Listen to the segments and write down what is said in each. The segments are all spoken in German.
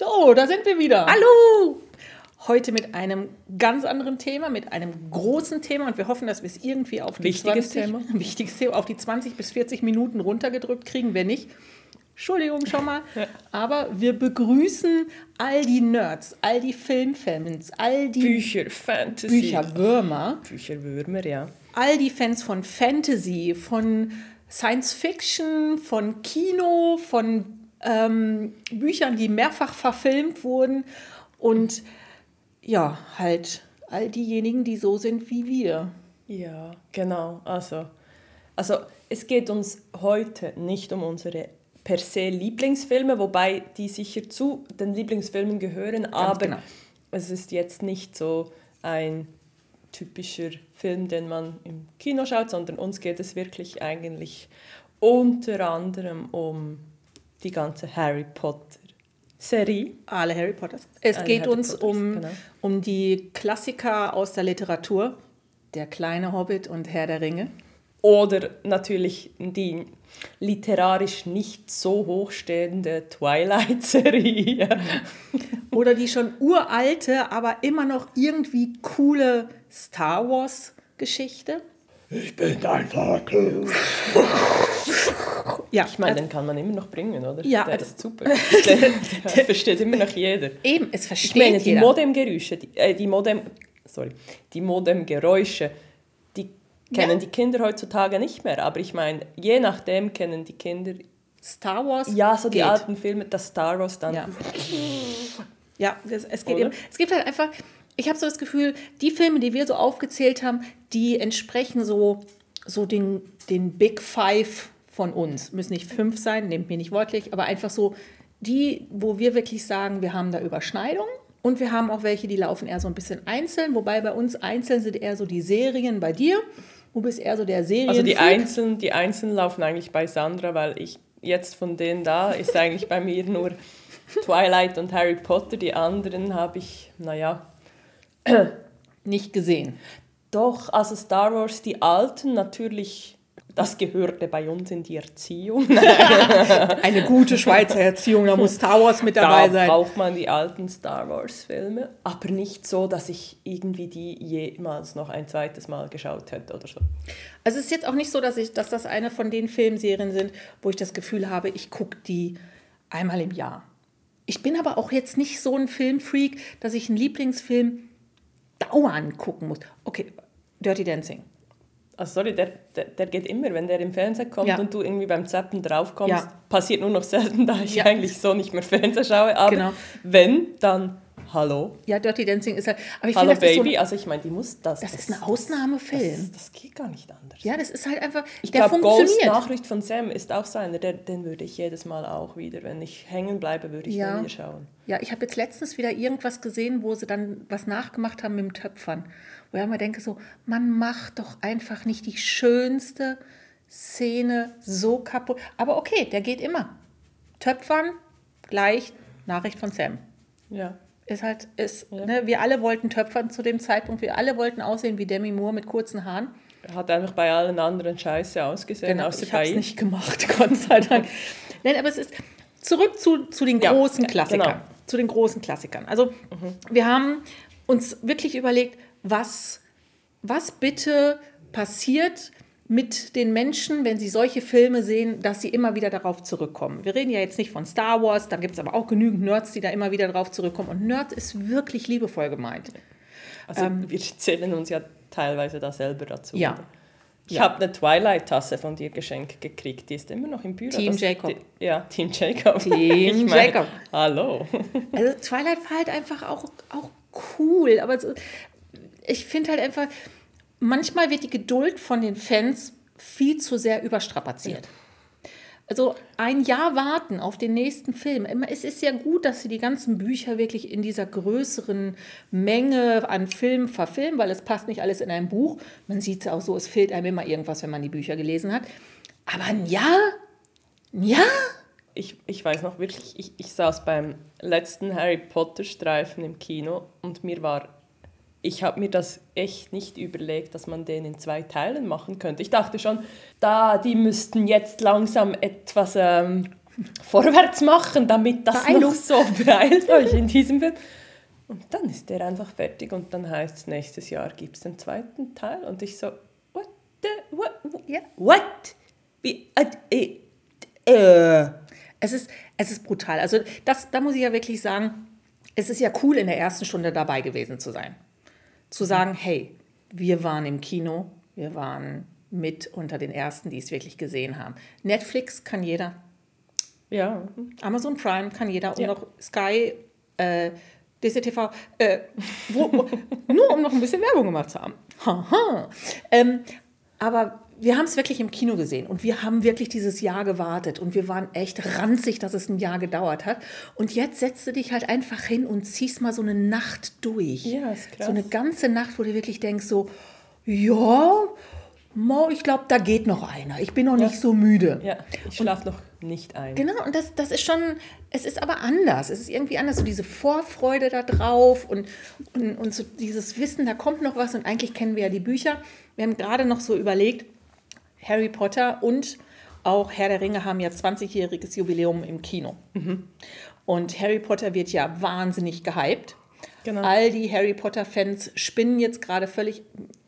So, da sind wir wieder. Hallo! Heute mit einem ganz anderen Thema, mit einem großen Thema und wir hoffen, dass wir es irgendwie auf die, Wichtiges 20, Thema. wichtiges Thema, auf die 20 bis 40 Minuten runtergedrückt kriegen. Wenn nicht, Entschuldigung schon mal. Aber wir begrüßen all die Nerds, all die Filmfans, all die Bücher, Fantasy. Bücherwürmer, Bücherwürmer, ja. all die Fans von Fantasy, von Science Fiction, von Kino, von ähm, Büchern, die mehrfach verfilmt wurden und ja, halt all diejenigen, die so sind wie wir. Ja, genau. Also, also es geht uns heute nicht um unsere per se Lieblingsfilme, wobei die sicher zu den Lieblingsfilmen gehören, aber genau. es ist jetzt nicht so ein typischer Film, den man im Kino schaut, sondern uns geht es wirklich eigentlich unter anderem um die ganze Harry Potter Serie. Alle Harry Potters. Es Alle geht Harry uns Potters, um, genau. um die Klassiker aus der Literatur. Der kleine Hobbit und Herr der Ringe. Oder natürlich die literarisch nicht so hochstehende Twilight-Serie. Oder die schon uralte, aber immer noch irgendwie coole Star Wars-Geschichte. Ich bin dein Vater. Ja, Ich meine, den kann man immer noch bringen, oder? Ja, der ist super. Der, der versteht immer noch jeder. eben, es versteht Ich meine, die jeder. Modemgeräusche, die, äh, die Modem, sorry, die Modemgeräusche, die kennen Ja. die Kinder heutzutage nicht mehr. Aber ich meine, je nachdem kennen die Kinder, Star Wars. ja, so die geht. alten Filme, das Star Wars dann. Ja, ja es, es geht Oder? eben. Es gibt halt einfach, ich habe so das Gefühl, die Filme, die wir so aufgezählt haben, die entsprechen so, so den, den Big Five von uns. Müssen nicht fünf sein, nehmt mir nicht wortlich, aber einfach so die, wo wir wirklich sagen, wir haben da Überschneidungen. Und wir haben auch welche, die laufen eher so ein bisschen einzeln, wobei bei uns einzeln sind eher so die Serien bei dir. Du bist eher so der Serien. Also die Einzelnen, die Einzelnen laufen eigentlich bei Sandra, weil ich jetzt von denen da ist eigentlich bei mir nur Twilight und Harry Potter. Die anderen habe ich, naja, nicht gesehen. doch, also Star Wars, die alten natürlich, das gehörte bei uns in die Erziehung. Eine gute Schweizer Erziehung, da muss Star Wars mit dabei da sein. braucht man die alten Star Wars Filme, aber nicht so, dass ich irgendwie die jemals noch ein zweites Mal geschaut hätte oder so. Also es ist jetzt auch nicht so, dass, ich, dass das eine von den Filmserien sind, wo ich das Gefühl habe, ich gucke die einmal im Jahr. Ich bin aber auch jetzt nicht so ein Filmfreak, dass ich einen Lieblingsfilm dauernd gucken muss. Okay, Dirty Dancing. Also sorry, der, der, der geht immer, wenn der im Fernsehen kommt Ja. und du irgendwie beim Zappen draufkommst, Ja. passiert nur noch selten, da ich Ja. eigentlich so nicht mehr Fernsehen schaue. Aber Genau. wenn, dann hallo. Ja, Dirty Dancing ist halt. Aber ich Hallo so Baby, ein- also ich meine, die muss das. das ist ein Ausnahmefilm. Das, das geht gar nicht anders. ja, das ist halt einfach. Ich glaube, Ghost. Nachricht von Sam ist auch so einer, der, den würde ich jedes Mal auch wieder, wenn ich hängen bleibe, würde ich Ja. den wieder schauen. Ja, ich habe jetzt letztens wieder irgendwas gesehen, wo sie dann was nachgemacht haben mit dem Töpfern. Wo ich immer denke so, man macht doch einfach nicht die schönste Szene so kaputt. Aber okay, der geht immer. Töpfern, gleich Nachricht von Sam. Ja. Ist halt, ist, ne, wir alle wollten töpfern zu dem Zeitpunkt. Wir alle wollten aussehen wie Demi Moore mit kurzen Haaren. Hat einfach bei allen anderen scheiße ausgesehen, Genau, außer ich bei habe es ihm. nicht gemacht, Gott sei Dank. Nein, aber es ist zurück zu, zu den Ja, großen ja, Klassikern. genau. Zu den großen Klassikern. Also wir haben uns wirklich überlegt, was, was bitte passiert mit den Menschen, wenn sie solche Filme sehen, dass sie immer wieder darauf zurückkommen. Wir reden ja jetzt nicht von Star Wars, da gibt es aber auch genügend Nerds, die da immer wieder darauf zurückkommen. Und Nerds ist wirklich liebevoll gemeint. Also wir zählen uns ja teilweise da selber dazu. Ähm, Ja. oder? Ich Ja. habe eine Twilight-Tasse von dir geschenkt gekriegt. Die ist immer noch im Büro. Team Das- Jacob. Die, ja, Team Jacob. Team meine, Jacob. Hallo. Also Twilight war halt einfach auch, auch cool, aber so, ich finde halt einfach, manchmal wird die Geduld von den Fans viel zu sehr überstrapaziert. Also ein Jahr warten auf den nächsten Film. Es ist ja gut, dass sie die ganzen Bücher wirklich in dieser größeren Menge an Filmen verfilmen, weil es passt nicht alles in ein Buch. Man sieht es auch so, es fehlt einem immer irgendwas, wenn man die Bücher gelesen hat. Aber ein Jahr? Ein Jahr? Ich, ich weiß noch wirklich, ich, ich saß beim letzten Harry Potter Streifen im Kino und mir war, ich habe mir das echt nicht überlegt, dass man den in zwei Teilen machen könnte. Ich dachte schon, da, die müssten jetzt langsam etwas ähm, vorwärts machen, damit das Beeilung. noch so beeilt euch in diesem Film. Und dann ist der einfach fertig und dann heißt es, nächstes Jahr gibt es den zweiten Teil. Und ich so, what the, what, Ja. what? Wie, äh, äh, äh. Es ist, es ist brutal. Also das, da muss ich ja wirklich sagen, es ist ja cool, in der ersten Stunde dabei gewesen zu sein. Zu sagen, hey, wir waren im Kino, wir waren mit unter den Ersten, die es wirklich gesehen haben. Netflix kann jeder, Ja, Amazon Prime kann jeder und Ja. noch Sky, äh, DCTV, äh, wo, wo, nur um noch ein bisschen Werbung gemacht zu haben. Haha. Ähm, aber wir haben es wirklich im Kino gesehen und wir haben wirklich dieses Jahr gewartet und wir waren echt ranzig, dass es ein Jahr gedauert hat. Und jetzt setzt du dich halt einfach hin und ziehst mal so eine Nacht durch. Ja, ist krass. So eine ganze Nacht, wo du wirklich denkst so, ja, mo, ich glaube, da geht noch einer. Ich bin noch nicht so müde. ja, ich schlafe noch nicht ein. Genau, und das, das ist schon, es ist aber anders. Es ist irgendwie anders, so diese Vorfreude da drauf und, und, und so dieses Wissen, da kommt noch was und eigentlich kennen wir ja die Bücher. Wir haben gerade noch so überlegt, Harry Potter und auch Herr der Ringe haben ja 20-jähriges Jubiläum im Kino. Und Harry Potter wird ja wahnsinnig gehypt. Genau. All die Harry Potter-Fans spinnen jetzt gerade völlig.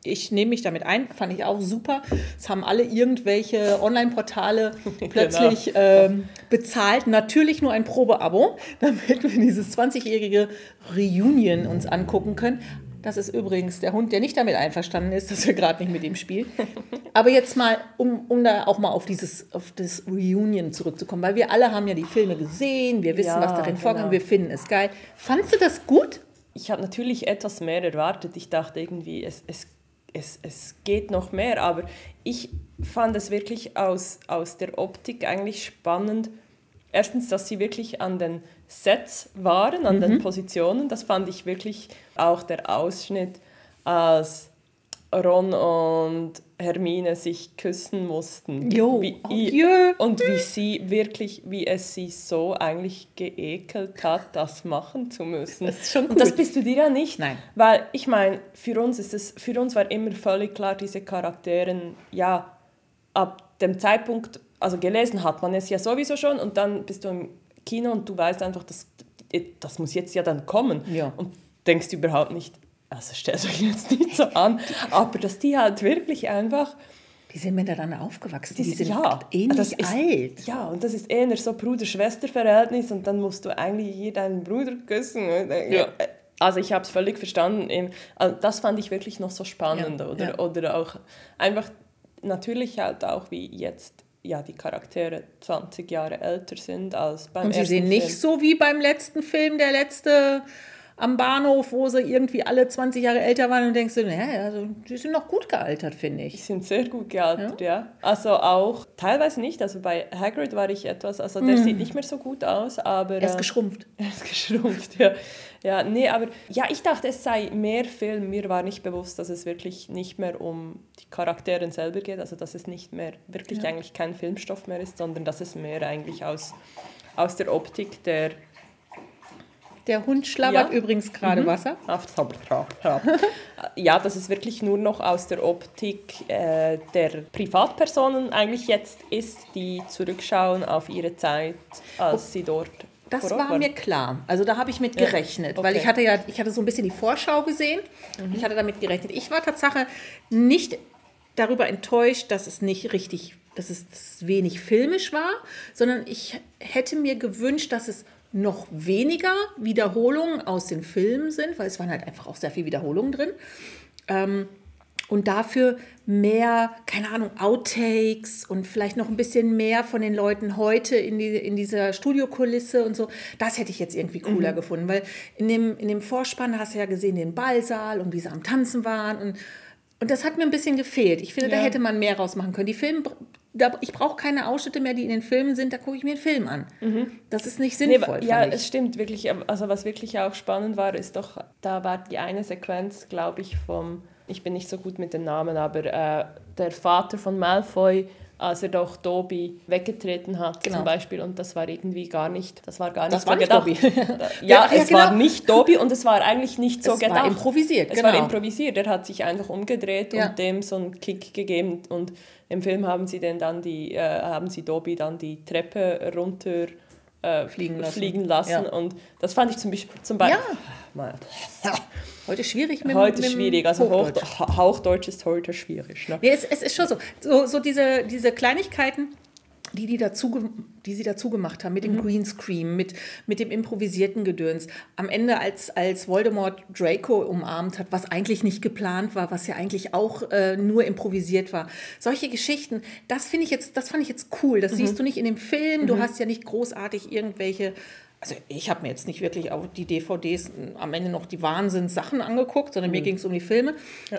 Ich nehme mich damit ein, fand ich auch super. Es haben alle irgendwelche Online-Portale plötzlich ähm, bezahlt. Natürlich nur ein Probeabo, damit wir dieses 20-jährige Reunion uns angucken können. Das ist übrigens der Hund, der nicht damit einverstanden ist, dass wir gerade nicht mit ihm spielen. Aber jetzt mal, um, um da auch mal auf dieses auf das Reunion zurückzukommen, weil wir alle haben ja die Filme gesehen, wir wissen, Ja, was darin vorkam, genau. wir finden es geil. Fandst du das gut? Ich habe natürlich etwas mehr erwartet. Ich dachte irgendwie, es, es, es, es geht noch mehr, aber ich fand es wirklich aus, aus der Optik eigentlich spannend. Erstens, dass sie wirklich an den Sets waren, an den Positionen. Das fand ich wirklich auch der Ausschnitt, als Ron und Hermine sich küssen mussten. Jo, Wie, adieu. und wie sie wirklich, wie es sie so eigentlich geekelt hat, das machen zu müssen. Das ist schon Und das bist du dir ja nicht. Nein. Weil ich meine, für uns ist es, für uns war immer völlig klar, diese Charakteren, ja, ab dem Zeitpunkt, also gelesen hat man es ja sowieso schon und dann bist du im Kino und du weißt einfach, das, das muss jetzt ja dann kommen. Ja. Und denkst überhaupt nicht, also stellt euch jetzt nicht so an, aber dass die halt wirklich einfach Die sind miteinander aufgewachsen, die, das- sind ja, ähnlich das ist, alt. Ja, und das ist eher so Bruder-Schwester-Verhältnis und dann musst du eigentlich hier deinen Bruder küssen. Ja. Also ich habe es völlig verstanden. Also das fand ich wirklich noch so spannend. Ja, Oder, ja. oder auch einfach natürlich halt auch, wie jetzt ja, die Charaktere 20 Jahre älter sind als beim Und sie sehen nicht Film. so wie beim letzten Film, der letzte am Bahnhof, wo sie irgendwie alle 20 Jahre älter waren und denkst du, naja, also, die sind noch gut gealtert, finde Die ich. sind sehr gut gealtert, ja. Also auch teilweise nicht. Also bei Hagrid war ich etwas, also der sieht nicht mehr so gut aus, aber... Er ist äh, geschrumpft. Er ist geschrumpft, ja. Ja, nee, aber ja, ich dachte, es sei mehr Film. Mir war nicht bewusst, dass es wirklich nicht mehr um die Charaktere selber geht, also dass es nicht mehr wirklich eigentlich kein Filmstoff mehr ist, sondern dass es mehr eigentlich aus, aus der Optik der Der Hund schlabbert Ja. übrigens gerade Wasser. ja, dass es wirklich nur noch aus der Optik äh, der Privatpersonen eigentlich jetzt ist, die zurückschauen auf ihre Zeit, als sie dort Das vor war mir klar. Also da habe ich mit Ja, gerechnet, weil okay. ich hatte ja, ich hatte so ein bisschen die Vorschau gesehen. Ich hatte damit gerechnet. Ich war Tatsache nicht darüber enttäuscht, dass es nicht richtig, dass es wenig filmisch war, sondern ich hätte mir gewünscht, dass es noch weniger Wiederholungen aus den Filmen sind, weil es waren halt einfach auch sehr viele Wiederholungen drin. Ähm, und dafür mehr, keine Ahnung, Outtakes und vielleicht noch ein bisschen mehr von den Leuten heute in, die, in dieser Studiokulisse und so. Das hätte ich jetzt irgendwie cooler gefunden, weil in dem, in dem Vorspann hast du ja gesehen den Ballsaal und wie sie am Tanzen waren und Und das hat mir ein bisschen gefehlt. Ich finde, da Ja. hätte man mehr rausmachen können. Die Filme, da, ich brauche keine Ausschnitte mehr, die in den Filmen sind, da gucke ich mir einen Film an. Das ist nicht Mhm. Nee, sinnvoll. ja, es stimmt wirklich. Also was wirklich auch spannend war, ist doch, da war die eine Sequenz, glaube ich, vom, ich bin nicht so gut mit den Namen, aber äh, der Vater von Malfoy, als er doch Dobby weggetreten hat Genau. zum Beispiel und das war irgendwie gar nicht, das war gar nicht Das so war nicht. Dobby. ja, Ja, ja, es war genau. nicht Dobby und es war eigentlich nicht so Es war gedacht. improvisiert, Es genau. war improvisiert. Er hat sich einfach umgedreht Ja. und dem so einen Kick gegeben und im Film haben sie denn dann die, äh, haben sie Dobby dann die Treppe runter äh, Fliegen lassen. fliegen lassen. Ja. und das fand ich zum Beispiel zum Beispiel Mal. Heute schwierig mit heute mit schwierig also Hochdeutsch. Hochdeutsch. Ha- Hauchdeutsch ist heute schwierig ne? Nee, es, es ist schon so. So, so diese, diese Kleinigkeiten, die, die, dazu, die sie dazu gemacht haben, mit Mhm. dem Greenscreen, mit, mit dem improvisierten Gedöns. Am Ende, als, als Voldemort Draco umarmt hat, was eigentlich nicht geplant war, was ja eigentlich auch äh, nur improvisiert war. Solche Geschichten, das finde ich jetzt, das fand ich jetzt cool. Mhm. Das siehst du nicht in dem Film. Du hast ja nicht großartig irgendwelche. Also ich habe mir jetzt nicht wirklich auch die DVDs am Ende noch die Wahnsinns-Sachen angeguckt, sondern mir ging es um die Filme.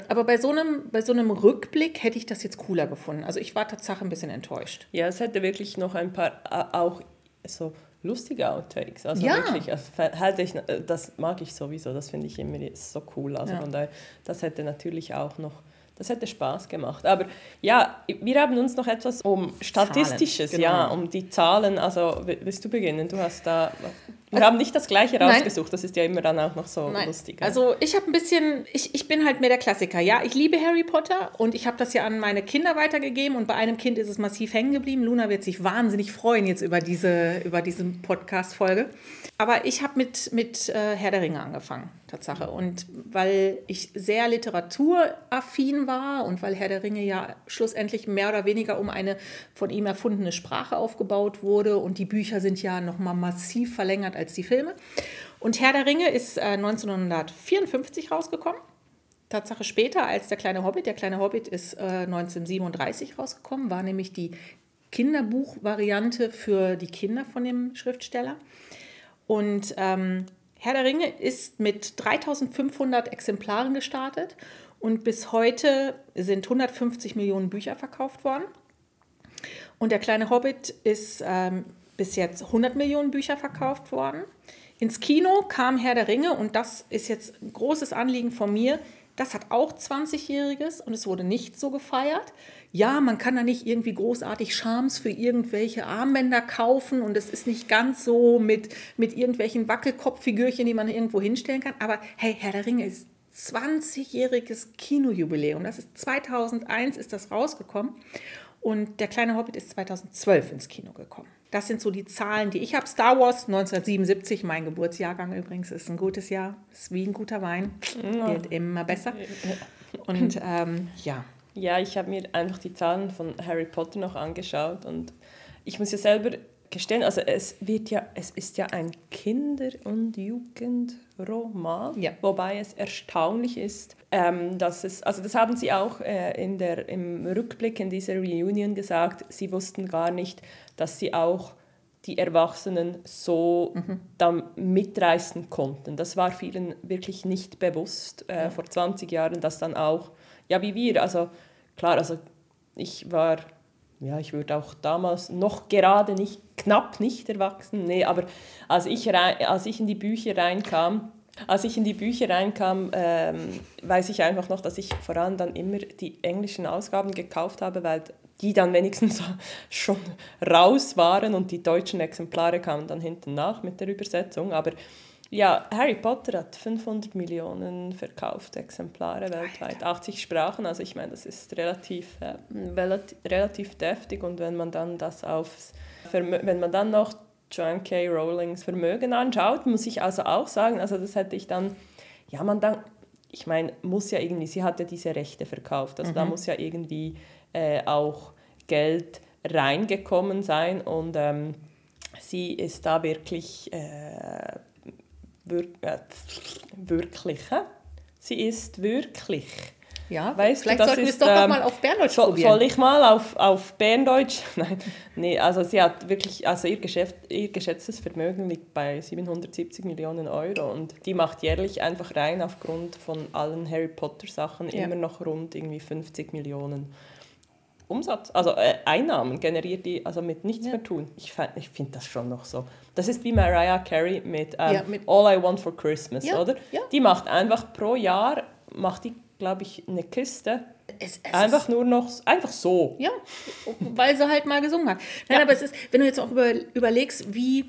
Aber bei so, einem, bei so einem Rückblick hätte ich das jetzt cooler gefunden. Also ich war tatsächlich ein bisschen enttäuscht. ja es hätte wirklich noch ein paar auch so lustige Outtakes also Ja. wirklich also, halte ich, äh, das mag ich sowieso das finde ich immer so cool also Ja. von daher das hätte natürlich auch noch das hätte Spaß gemacht. Aber ja, wir haben uns noch etwas um Statistisches, genau. ja, um die Zahlen. Also willst du beginnen? Du hast da. Wir haben nicht das gleiche Nein. rausgesucht, das ist ja immer dann auch noch so Nein. lustig. Also ich habe ein bisschen, ich, ich bin halt mehr der Klassiker. Ja, ich liebe Harry Potter und ich habe das ja an meine Kinder weitergegeben und bei einem Kind ist es massiv hängen geblieben. Luna wird sich wahnsinnig freuen jetzt über diese, über diese Podcast-Folge. Aber ich habe mit, mit äh, Herr der Ringe angefangen, Tatsache. Und weil ich sehr literaturaffin war und weil Herr der Ringe ja schlussendlich mehr oder weniger um eine von ihm erfundene Sprache aufgebaut wurde und die Bücher sind ja nochmal massiv verlängert als die Filme. Und Herr der Ringe ist äh, 1954 rausgekommen. Tatsache später als der kleine Hobbit. Der kleine Hobbit ist äh, 1937 rausgekommen, war nämlich die Kinderbuchvariante für die Kinder von dem Schriftsteller. Und ähm, Herr der Ringe ist mit 3500 Exemplaren gestartet und bis heute sind 150 Millionen Bücher verkauft worden. Und der kleine Hobbit ist ähm, bis jetzt 100 Millionen Bücher verkauft worden. Ins Kino kam Herr der Ringe und das ist jetzt ein großes Anliegen von mir. Das hat auch 20-Jähriges und es wurde nicht so gefeiert. Ja, man kann da nicht irgendwie großartig Charmes für irgendwelche Armbänder kaufen und es ist nicht ganz so mit, mit irgendwelchen Wackelkopffigürchen, die man irgendwo hinstellen kann. Aber hey, Herr der Ringe ist 20-jähriges Kinojubiläum. Das ist 2001 ist das rausgekommen und der kleine Hobbit ist 2012 ins Kino gekommen. Das sind so die Zahlen, die ich habe. Star Wars 1977, mein Geburtsjahrgang übrigens, ist ein gutes Jahr. Ist wie ein guter Wein. Wird immer besser. Und ähm, ja, Ja, ich habe mir einfach die Zahlen von Harry Potter noch angeschaut und ich muss ja selber gestehen, also es wird ja, es ist ja ein Kinder- und Jugendroman, Ja. wobei es erstaunlich ist, ähm, dass es, also das haben sie auch äh, in der, im Rückblick in dieser Reunion gesagt, sie wussten gar nicht, dass sie auch die Erwachsenen so dann mitreißen konnten. Das war vielen wirklich nicht bewusst äh, vor 20 Jahren, dass dann auch, ja wie wir, also klar, also ich war, ja ich würde auch damals noch gerade nicht, knapp nicht erwachsen, nee, aber als ich, rein, als ich in die Bücher reinkam, als ich in die Bücher reinkam, ähm, weiß ich einfach noch, dass ich vor allem dann immer die englischen Ausgaben gekauft habe, weil die dann wenigstens schon raus waren und die deutschen Exemplare kamen dann hinten nach mit der Übersetzung. Aber ja, Harry Potter hat 500 Millionen verkaufte Exemplare weltweit, 80 Sprachen. Also ich meine, das ist relativ, äh, relativ deftig und wenn man dann das aufs, Vermö wenn man dann noch Joan K. Rowlings Vermögen anschaut, muss ich also auch sagen, also das hätte ich dann, ja man dann, ich meine, muss ja irgendwie, sie hat ja diese Rechte verkauft, also da muss ja irgendwie äh, auch Geld reingekommen sein und ähm, sie ist da wirklich, äh, wir, äh, wirklich, sie ist wirklich Ja, Weißt vielleicht du, sollten wir es doch ähm, mal auf Berndeutsch soll, probieren. soll ich mal auf, auf Berndeutsch? Nein, nee, also sie hat wirklich, also ihr, Geschäft, ihr geschätztes Vermögen liegt bei 770 Millionen Euro und die macht jährlich einfach rein aufgrund von allen Harry Potter Sachen Ja. immer noch rund irgendwie 50 Millionen Umsatz, also äh, Einnahmen generiert die, also mit nichts Ja. mehr tun. Ich, ich finde das schon noch so. Das ist wie Mariah Carey mit, ähm, Ja, mit- All I Want for Christmas, Ja, oder? Die macht einfach pro Jahr, macht die, glaube ich, eine Kiste es, es Einfach nur noch, einfach so. Ja, weil sie halt mal gesungen hat. Nein, Ja. aber es ist, wenn du jetzt auch über, überlegst, wie,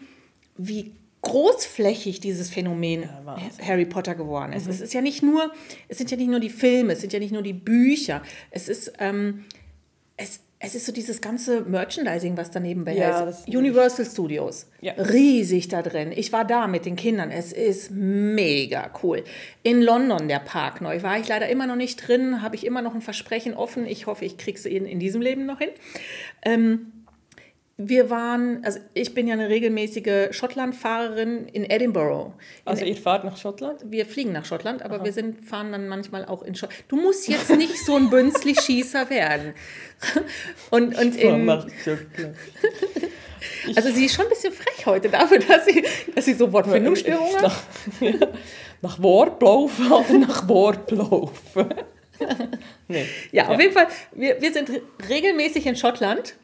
wie großflächig dieses Phänomen Wahnsinn. Harry Potter geworden ist. Es ist ja nicht nur, es sind ja nicht nur die Filme, es sind ja nicht nur die Bücher, es ist, ähm, es, es ist so dieses ganze Merchandising, was daneben bei Ja, ist Universal Studios. Ja. Riesig da drin. Ich war da mit den Kindern. Es ist mega cool. In London, der Park neu, war ich leider immer noch nicht drin. Habe ich immer noch ein Versprechen offen. Ich hoffe, ich kriege es in, in diesem Leben noch hin. Ähm, wir waren, also ich bin ja eine regelmäßige Schottlandfahrerin in Edinburgh. In Also ihr fahrt nach Schottland? wir fliegen nach Schottland, aber wir sind, fahren dann manchmal auch in Schottland. Du musst jetzt nicht so ein Bünzli-Schießer werden. Und, und in, Schottland. also sie ist schon ein bisschen frech heute dafür, dass sie, dass sie so Wortfindungsstörungen hat. Nach, ja, nach Wortlauf oder nach Wortlauf? nee. Ja, auf jeden Fall, wir, wir sind regelmäßig in Schottland,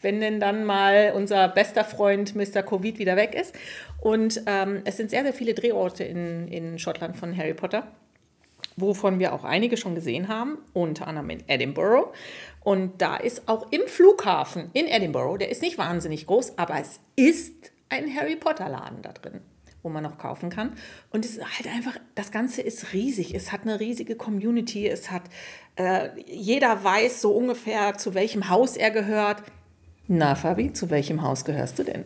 wenn denn dann mal unser bester Freund Mr. Covid wieder weg ist. Und ähm, es sind sehr, sehr viele Drehorte in, in Schottland von Harry Potter, wovon wir auch einige schon gesehen haben, unter anderem in Edinburgh. Und da ist auch im Flughafen in Edinburgh, der ist nicht wahnsinnig groß, aber es ist ein Harry Potter-Laden da drin wo man noch kaufen kann. Und es ist halt einfach, das Ganze ist riesig. Es hat eine riesige Community. Es hat, äh, jeder weiß so ungefähr, zu welchem Haus er gehört. Na, Fabi, zu welchem Haus gehörst du denn?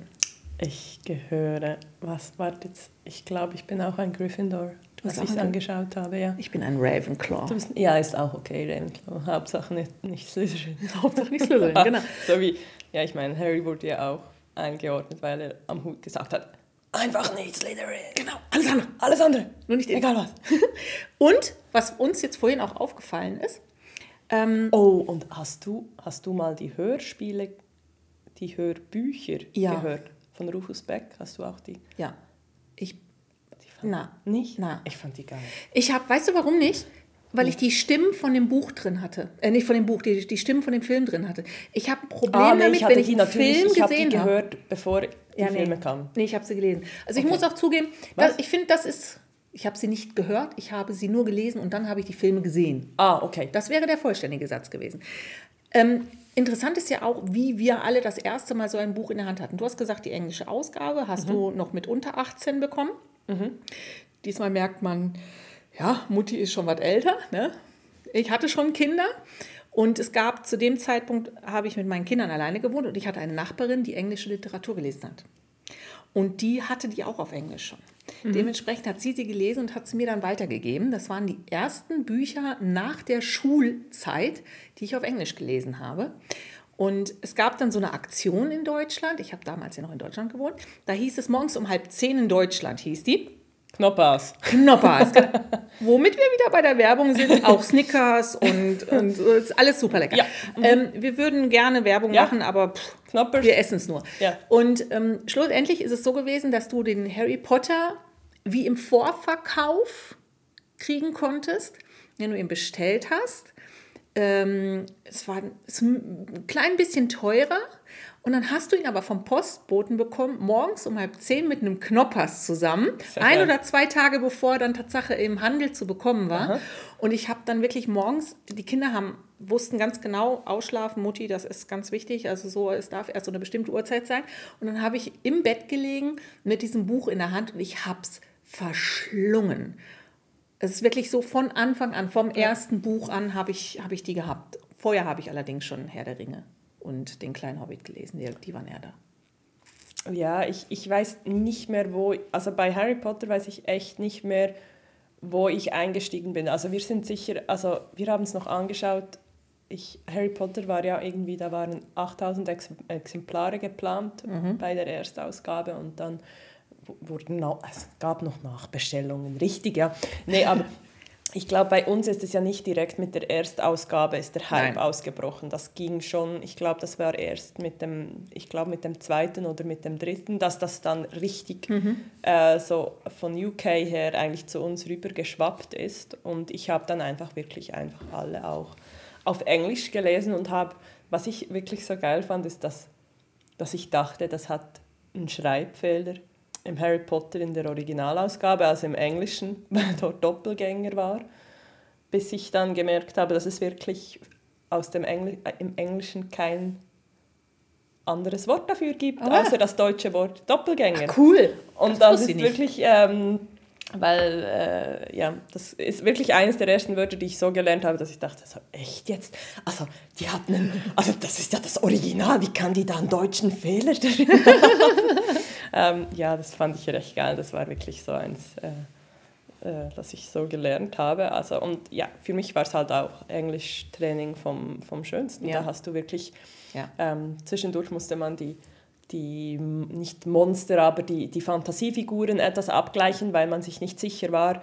Ich gehöre, was, warte jetzt, ich glaube, ich bin auch ein Gryffindor, was auch ich angeschaut habe, ja. Ich bin ein Ravenclaw. Bist, ja, ist auch okay, Ravenclaw. Hauptsache nicht, nicht Slytherin. Hauptsache nicht Slytherin, genau. so wie, ja, ich meine, Harry wurde ja auch eingeordnet, weil er am Hut gesagt hat, einfach nicht Slytherin. Genau, alles andere. Alles andere. Nur nicht. Egal was. Und, was uns jetzt vorhin auch aufgefallen ist, ähm, Oh, und hast du, hast du mal die Hörspiele, die Hörbücher Ja. gehört? Von Rufus Beck? Hast du auch die? ja, ich, die fand, na, Nicht? Na. Ich fand die geil. Ich habe, weißt du warum nicht? Weil ich die Stimmen von dem Buch drin hatte. Äh, nicht von dem Buch, die, die Stimmen von dem Film drin hatte. Ich habe ein Problem Ah, nee, damit, ich wenn ich einen Film ich gesehen habe. gehört, bevor die Ja, nee. Filme kamen. Nee, ich habe sie gelesen. Also ich Okay. muss auch zugeben, dass, ich finde, das ist, ich habe sie nicht gehört, ich habe sie nur gelesen und dann habe ich die Filme gesehen. Ah, okay. Das wäre der vollständige Satz gewesen. Ähm, interessant ist ja auch, wie wir alle das erste Mal so ein Buch in der Hand hatten. Du hast gesagt, die englische Ausgabe hast du noch mit unter 18 bekommen. Diesmal merkt man, ja, Mutti ist schon was älter. Ne? Ich hatte schon Kinder. Und es gab zu dem Zeitpunkt, habe ich mit meinen Kindern alleine gewohnt und ich hatte eine Nachbarin, die englische Literatur gelesen hat. Und die hatte die auch auf Englisch schon. Dementsprechend hat sie sie gelesen und hat sie mir dann weitergegeben. Das waren die ersten Bücher nach der Schulzeit, die ich auf Englisch gelesen habe. Und es gab dann so eine Aktion in Deutschland. Ich habe damals ja noch in Deutschland gewohnt. Da hieß es morgens um halb zehn in Deutschland, hieß die. Knoppers. Knoppers. genau. Womit wir wieder bei der Werbung sind, auch Snickers und, und ist alles super lecker. Ja. Ähm, wir würden gerne Werbung Ja. machen, aber pff, Knoppers. wir essen es nur. Ja. Und ähm, schlussendlich ist es so gewesen, dass du den Harry Potter wie im Vorverkauf kriegen konntest, wenn du ihn bestellt hast. Ähm, es war es ein klein bisschen teurer. Und dann hast du ihn aber vom Postboten bekommen, morgens um halb zehn mit einem Knoppers zusammen. Sehr Ein oder zwei Tage bevor er dann Tatsache im Handel zu bekommen war. Und ich habe dann wirklich morgens, die Kinder haben, wussten ganz genau, ausschlafen, Mutti, das ist ganz wichtig. Also so, es darf erst so eine bestimmte Uhrzeit sein. Und dann habe ich im Bett gelegen mit diesem Buch in der Hand und ich habe es verschlungen. Es ist wirklich so von Anfang an, vom ersten Buch an habe ich, habe ich die gehabt. Vorher habe ich allerdings schon Herr der Ringe und den kleinen Hobbit gelesen, die, die waren eher da. Ja, ich, ich weiß nicht mehr, wo. Also bei Harry Potter weiß ich echt nicht mehr, wo ich eingestiegen bin. Also wir sind sicher, also wir haben es noch angeschaut. Ich, Harry Potter war ja irgendwie, da waren 8000 Ex Exemplare geplant bei der Erstausgabe und dann wurden noch, es gab noch Nachbestellungen, richtig, ja. Nee, aber ich glaube, bei uns ist es ja nicht direkt mit der Erstausgabe ist der Hype Nein. ausgebrochen. Das ging schon, ich glaube, das war erst mit dem, ich glaube mit dem zweiten oder mit dem dritten, dass das dann richtig äh, so von UK her eigentlich zu uns rüber geschwappt ist. Und ich habe dann einfach wirklich einfach alle auch auf Englisch gelesen und habe, was ich wirklich so geil fand, ist, dass, dass ich dachte, das hat einen Schreibfehler im Harry Potter in der Originalausgabe, also im Englischen, weil dort Doppelgänger war, bis ich dann gemerkt habe, dass es wirklich aus dem Engl äh, im Englischen kein anderes Wort dafür gibt, Ah. außer das deutsche Wort Doppelgänger. Cool. Und Das das, ist wirklich, ähm, weil, äh, ja, das ist wirklich eines der ersten Wörter, die ich so gelernt habe, dass ich dachte, so, echt jetzt? Also, die hatten, einen, also das ist ja das Original, wie kann die da einen deutschen Fehler drin haben? ähm, ja, das fand ich recht geil, das war wirklich so eins, äh, äh, das ich so gelernt habe. Also, und ja, für mich war es halt auch Englischtraining vom, vom Schönsten. Ja. Da hast du wirklich, Ja. ähm, zwischendurch musste man die, die nicht Monster, aber die, die Fantasiefiguren etwas abgleichen, weil man sich nicht sicher war,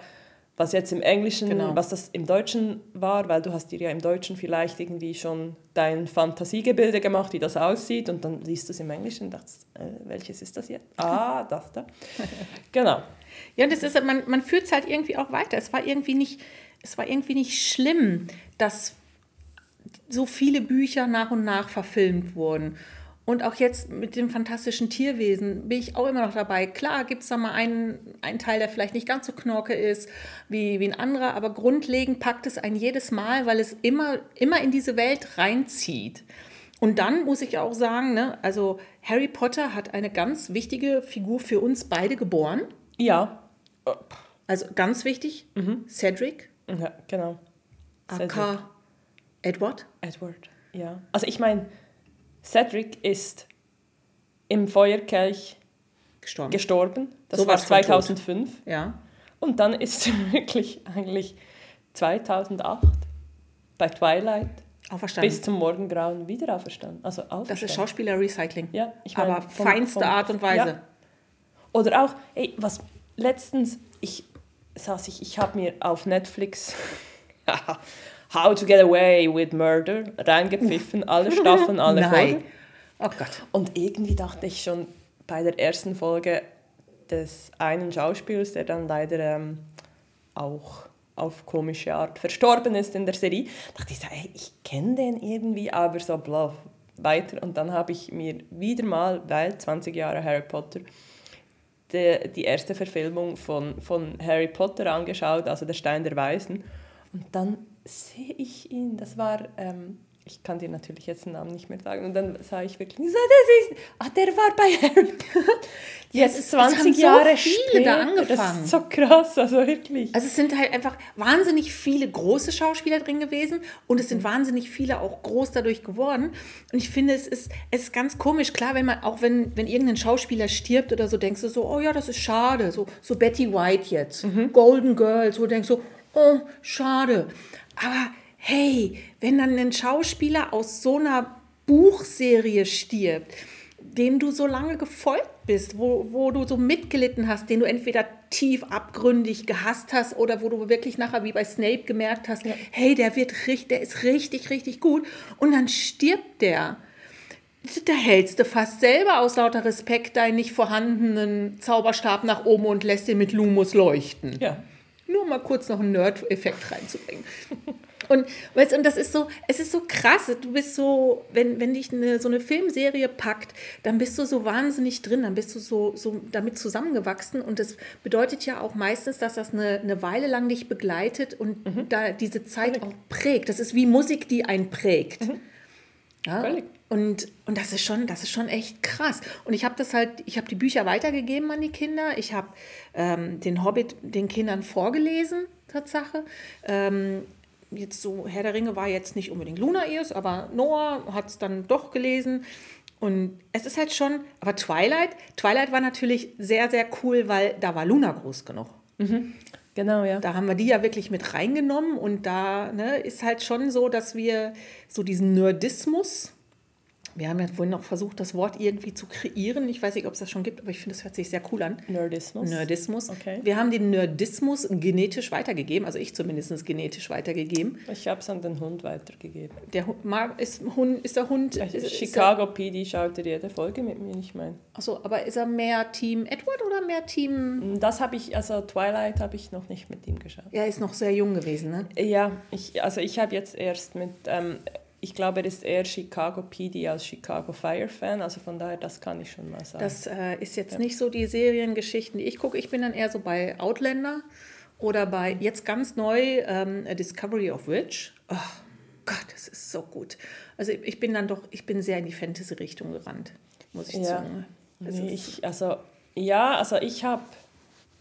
was jetzt im Englischen, Genau. was das im Deutschen war, weil du hast dir ja im Deutschen vielleicht irgendwie schon dein Fantasiegebilde gemacht, wie das aussieht und dann liest du es im Englischen und dachtest, äh, welches ist das jetzt? Ah, das da. genau. Ja, und das ist, man, man führt es halt irgendwie auch weiter. Es war irgendwie nicht, es war irgendwie nicht schlimm, dass so viele Bücher nach und nach verfilmt wurden. Und auch jetzt mit dem fantastischen Tierwesen bin ich auch immer noch dabei. Klar gibt es da mal einen, einen Teil, der vielleicht nicht ganz so knorke ist wie, wie ein anderer, aber grundlegend packt es einen jedes Mal, weil es immer, immer in diese Welt reinzieht. Und dann muss ich auch sagen, ne, also Harry Potter hat eine ganz wichtige Figur für uns beide geboren. Ja, Also ganz wichtig, Cedric, ja genau. Cedric. aka Edward. Edward, ja. Also ich meine, Cedric ist im Feuerkelch Gestorben. gestorben. Das So war was von tot. 2005. ja. Und dann ist er wirklich eigentlich 2008 bei Twilight Auferstanden. bis zum Morgengrauen wieder auferstanden. Also auferstanden. das ist Schauspieler-Recycling. Ja, ich meine, Aber vom- feinste vom- Art und Weise. Ja. Oder auch, ey, was letztens, ich saß ich, ich habe mir auf Netflix How to Get Away with Murder reingepfiffen, alle Staffeln, alle Nein. Folgen. Oh Gott. Und irgendwie dachte ich schon bei der ersten Folge des einen Schauspielers, der dann leider ähm, auch auf komische Art verstorben ist in der Serie, dachte ich so, ey, ich kenne den irgendwie, aber so bla, weiter. Und dann habe ich mir wieder mal, weil 20 Jahre Harry Potter, die, die erste Verfilmung von, von Harry Potter angeschaut, also der Stein der Weisen. Und dann sehe ich ihn, das war, ähm, ich kann dir natürlich jetzt den Namen nicht mehr sagen, und dann sah ich wirklich, so, das ist, ah, der war bei Harry Potter. Jetzt es 20 haben so Jahre viele da später, Das angefangen. ist so krass, also wirklich. Also es sind halt einfach wahnsinnig viele große Schauspieler drin gewesen und es sind wahnsinnig viele auch groß dadurch geworden. Und ich finde, es ist, es ist ganz komisch. Klar, wenn man, auch wenn, wenn irgendein Schauspieler stirbt oder so, denkst du so, oh ja, das ist schade. So, so Betty White jetzt, Golden Girls, wo du denkst so, oh, schade. Aber hey, wenn dann ein Schauspieler aus so einer Buchserie stirbt, dem du so lange gefolgt bist, wo, wo du so mitgelitten hast, den du entweder tief abgründig gehasst hast oder wo du wirklich nachher wie bei Snape gemerkt hast, hey, der wird richtig, der ist richtig, richtig gut und dann stirbt der. Da hältst du fast selber aus lauter Respekt deinen nicht vorhandenen Zauberstab nach oben und lässt ihn mit Lumos leuchten Ja. Nur mal kurz noch einen Nerd-Effekt reinzubringen. Und, weißt, und das ist so, es ist so krass. Du bist so, wenn, wenn dich eine, so eine Filmserie packt, dann bist du so wahnsinnig drin, dann bist du so, so damit zusammengewachsen. Und das bedeutet ja auch meistens, dass das eine, eine Weile lang dich begleitet und da diese Zeit auch prägt. Das ist wie Musik, die einen prägt. Ja? Völlig. Und, und das ist schon, das ist schon echt krass. Und ich habe das halt, ich habe die Bücher weitergegeben an die Kinder. Ich habe ähm, den Hobbit den Kindern vorgelesen, Tatsache. Ähm, jetzt so, Herr der Ringe war jetzt nicht unbedingt Luna Ears, aber Noah hat es dann doch gelesen. Und es ist halt schon, aber Twilight, Twilight war natürlich sehr, sehr cool, weil da war Luna groß genug. Genau, ja. Da haben wir die ja wirklich mit reingenommen und da ne, ist halt schon so, dass wir so diesen Nerdismus Wir haben ja vorhin noch versucht, das Wort irgendwie zu kreieren. Ich weiß nicht, ob es das schon gibt, aber ich finde, es hört sich sehr cool an. Nerdismus. Nerdismus. Okay. Wir haben den Nerdismus genetisch weitergegeben, also ich zumindest genetisch weitergegeben. Ich habe es an den Hund weitergegeben. Der Hund, ist, Hund, ist der Hund. Ist, ist Chicago PD schaut er jede Folge mit mir, ich meine. Achso, aber ist er mehr Team Edward oder mehr Team. Das habe ich, also Twilight habe ich noch nicht mit ihm geschaut. Er ist noch sehr jung gewesen, ne? Ja, ich, also ich habe jetzt erst mit, ähm, ich glaube, er ist eher Chicago PD als Chicago Fire Fan, also von daher, das kann ich schon mal sagen. Das äh, ist jetzt nicht so die Seriengeschichten, die ich gucke. Ich bin dann eher so bei Outlander oder bei jetzt ganz neu ähm, Discovery of Witch. Oh Gott, das ist so gut. Also ich bin dann doch, ich bin sehr in die Fantasy-Richtung gerannt, muss ich Ja. sagen. Nee, ich, also, ja, also ich habe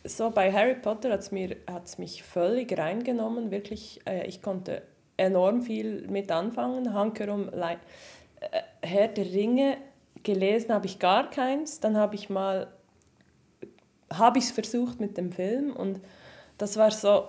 so bei Harry Potter hat es mich völlig reingenommen, wirklich. Äh, ich konnte enorm viel mit anfangen. Hankerum, Lei- äh, Herr der Ringe gelesen habe ich gar keins. Dann habe ich mal, habe ich es versucht mit dem Film und das war so,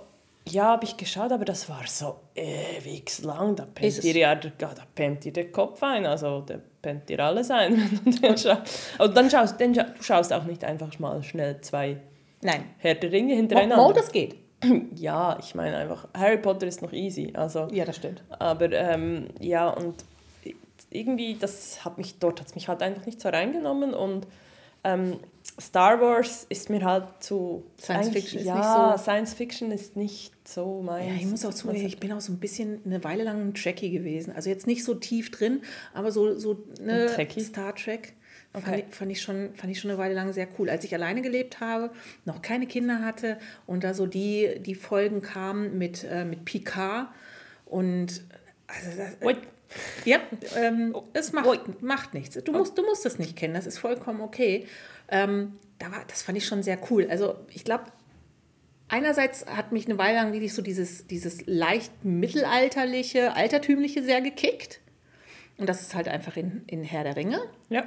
ja, habe ich geschaut, aber das war so ewig lang. Da pennt dir ja da pennt dir der Kopf ein, also da pennt dir alles ein. du den schaust. Und dann schaust, dann scha du schaust auch nicht einfach mal schnell zwei Nein, Herr der Ringe Mo, hintereinander. Mo, das geht. Ja, ich meine einfach, Harry Potter ist noch easy, also, Ja, das stimmt. aber ähm, ja, und irgendwie, das hat mich, dort hat es mich halt einfach nicht so reingenommen und ähm, Star Wars ist mir halt zu... Science Fiction ist ja, nicht so- Science Fiction ist nicht so meins. Ja, ich muss auch zugeben, ich bin auch so ein bisschen eine Weile lang ein Trekkie gewesen. Also jetzt nicht so tief drin, aber so, so eine Ein Trekkie? Star Trek fand, Okay. ich, fand, ich schon, fand ich schon eine Weile lang sehr cool. Als ich alleine gelebt habe, noch keine Kinder hatte und da so die, die Folgen kamen mit, äh, mit Picard und also das, Ui. ja, ähm, Oh, es macht, macht nichts. Du musst, du musst es nicht kennen, das ist vollkommen okay. Ähm, da war, das fand ich schon sehr cool. Also ich glaube, einerseits hat mich eine Weile lang wirklich so dieses, dieses leicht mittelalterliche, altertümliche sehr gekickt. Und das ist halt einfach in, in Herr der Ringe. Ja.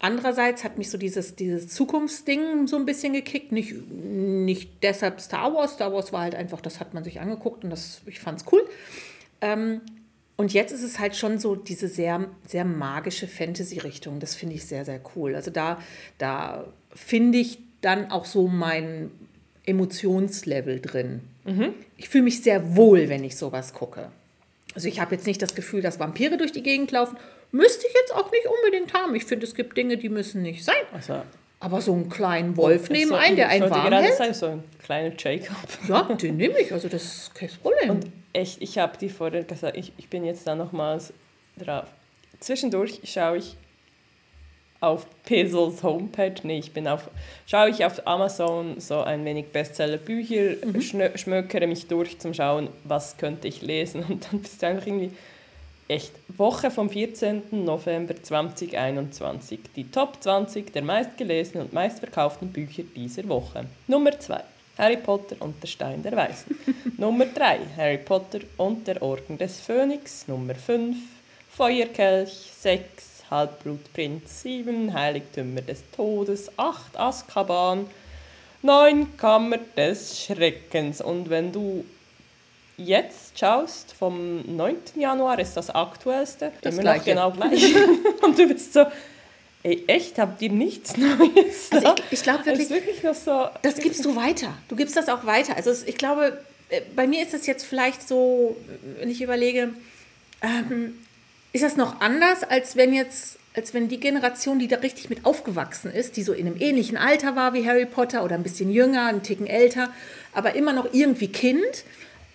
Andererseits hat mich so dieses, dieses Zukunftsding so ein bisschen gekickt. Nicht, nicht deshalb Star Wars. Star Wars war halt einfach, das hat man sich angeguckt und das, ich fand es cool. Ähm, und jetzt ist es halt schon so diese sehr, sehr magische Fantasy-Richtung. Das finde ich sehr, sehr cool. Also da, da finde ich dann auch so mein Emotionslevel drin. Ich fühle mich sehr wohl, wenn ich sowas gucke. Also ich habe jetzt nicht das Gefühl, dass Vampire durch die Gegend laufen. Müsste ich jetzt auch nicht unbedingt haben. Ich finde, es gibt Dinge, die müssen nicht sein. Also, Aber so einen kleinen Wolf neben so, ein, der einen warm hält, sagen, so ein kleiner Jacob. ja, den nehme ich. Also das ist kein Problem. Und echt, ich habe die vorher gesagt, ich, ich bin jetzt da nochmals drauf. Zwischendurch schaue ich auf Pesels Homepage, nee, ich bin auf, schaue ich auf Amazon so ein wenig Bestseller-Bücher, schnö- schmökere mich durch zum Schauen, was könnte ich lesen und dann bist du einfach irgendwie, echt, Woche vom 14. November 2021, die Top 20 der meistgelesenen und meistverkauften Bücher dieser Woche. Nummer 2. Harry Potter und der Stein der Weisen. Nummer 3. Harry Potter und der Orden des Phönix. Nummer 5. Feuerkelch. 6. Halbblutprinz. 7. Heiligtümer des Todes. 8. Azkaban. 9. Kammer des Schreckens. Und wenn du jetzt schaust, vom 9. Januar ist das aktuellste, Das immer noch Gleiche. genau gleich. und du bist so, ey, echt, habt ihr nichts Neues? Also ich- ich glaub Es wirklich- ist wirklich noch so... Das gibst du weiter. Du gibst das auch weiter. Also ich glaube, äh, bei mir ist das jetzt vielleicht so, wenn ich überlege, ähm, ist das noch anders, als wenn jetzt, als wenn die Generation, die da richtig mit aufgewachsen ist, die so in einem ähnlichen Alter war wie Harry Potter oder ein bisschen jünger, einen Ticken älter, aber immer noch irgendwie Kind,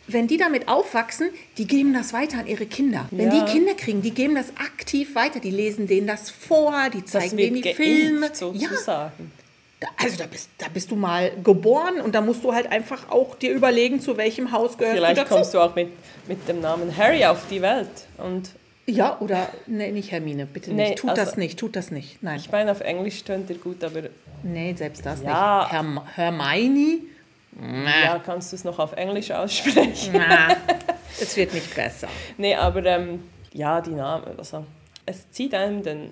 wenn die damit aufwachsen, die geben das weiter an ihre Kinder. Wenn Ja. die Kinder kriegen, die geben das aktiv weiter. Die lesen denen das vor, die zeigen denen die Filme. Ja, sozusagen. da- Also da bist, da bist du mal geboren und da musst du halt einfach auch dir überlegen, zu welchem Haus gehörst Vielleicht du dazu. kommst du auch mit, mit dem Namen Harry auf die Welt. Und Ja, oder nee, nicht Hermine, bitte nicht. Nee, tut also- das nicht, tut das nicht. Nein, ich meine, auf Englisch tönt er gut, aber nee, selbst das Ja. nicht. Herm Hermione? ja, kannst du es noch auf Englisch aussprechen? Na, es wird nicht besser. nee, aber ähm, ja, die Namen, also es zieht einem den